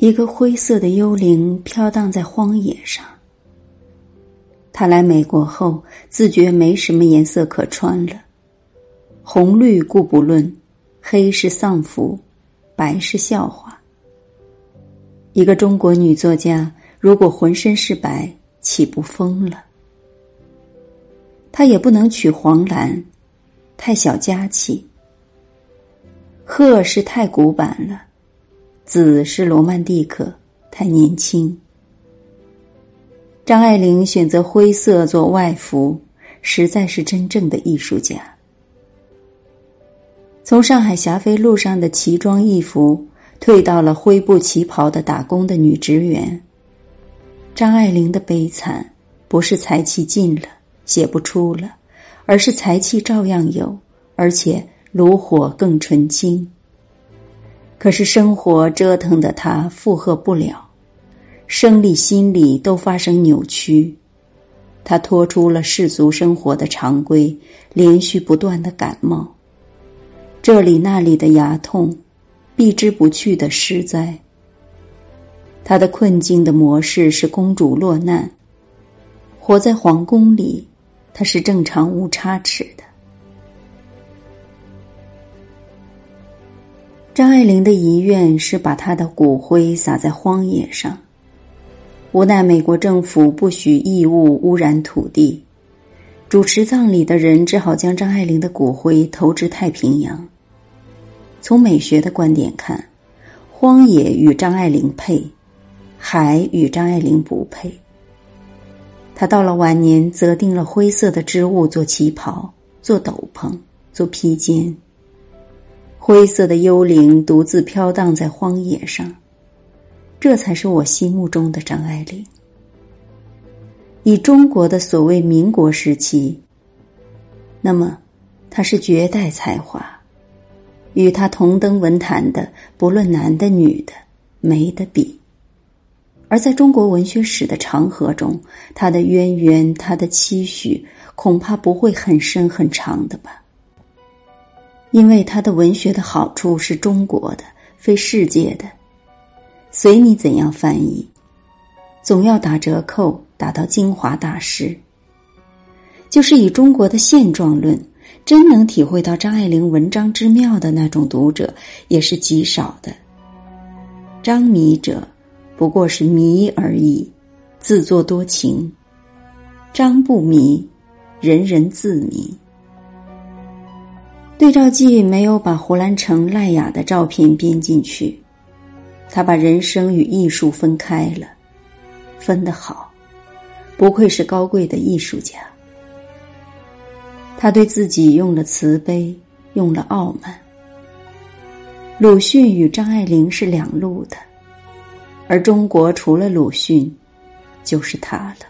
一个灰色的幽灵飘荡在荒野上。他来美国后，自觉没什么颜色可穿了，红绿故不论，黑是丧服，白是笑话。一个中国女作家，如果浑身是白，岂不疯了？她也不能娶黄兰，太小家气；鹤是太古板了。紫是罗曼蒂克，太年轻。张爱玲选择灰色做外服，实在是真正的艺术家。从上海霞飞路上的奇装异服，退到了灰布旗袍的打工的女职员。张爱玲的悲惨，不是才气尽了，写不出了，而是才气照样有，而且炉火更纯青。可是生活折腾的他负荷不了，生理心理都发生扭曲，他脱出了世俗生活的常规，连续不断的感冒，这里那里的牙痛，避之不去的失灾。他的困境的模式是公主落难，活在皇宫里，他是正常无差池的。张爱玲的遗愿是把她的骨灰撒在荒野上，无奈美国政府不许异物污染土地，主持葬礼的人只好将张爱玲的骨灰投至太平洋。从美学的观点看，荒野与张爱玲配，海与张爱玲不配。她到了晚年，则定了灰色的织物做旗袍，做斗篷，做披肩。灰色的幽灵独自飘荡在荒野上，这才是我心目中的张爱玲。以中国的所谓民国时期，那么她是绝代才华，与她同登文坛的不论男的女的没得比。而在中国文学史的长河中，她的渊源、她的期许，恐怕不会很深很长的吧。因为他的文学的好处是中国的，非世界的，随你怎样翻译，总要打折扣，打到精华大师。就是以中国的现状论，真能体会到张爱玲文章之妙的那种读者，也是极少的。张迷者，不过是迷而已，自作多情；张不迷，人人自迷。对照记没有把胡兰成、赖雅的照片编进去，他把人生与艺术分开了，分得好，不愧是高贵的艺术家。他对自己用了慈悲，用了傲慢。鲁迅与张爱玲是两路的，而中国除了鲁迅，就是他了。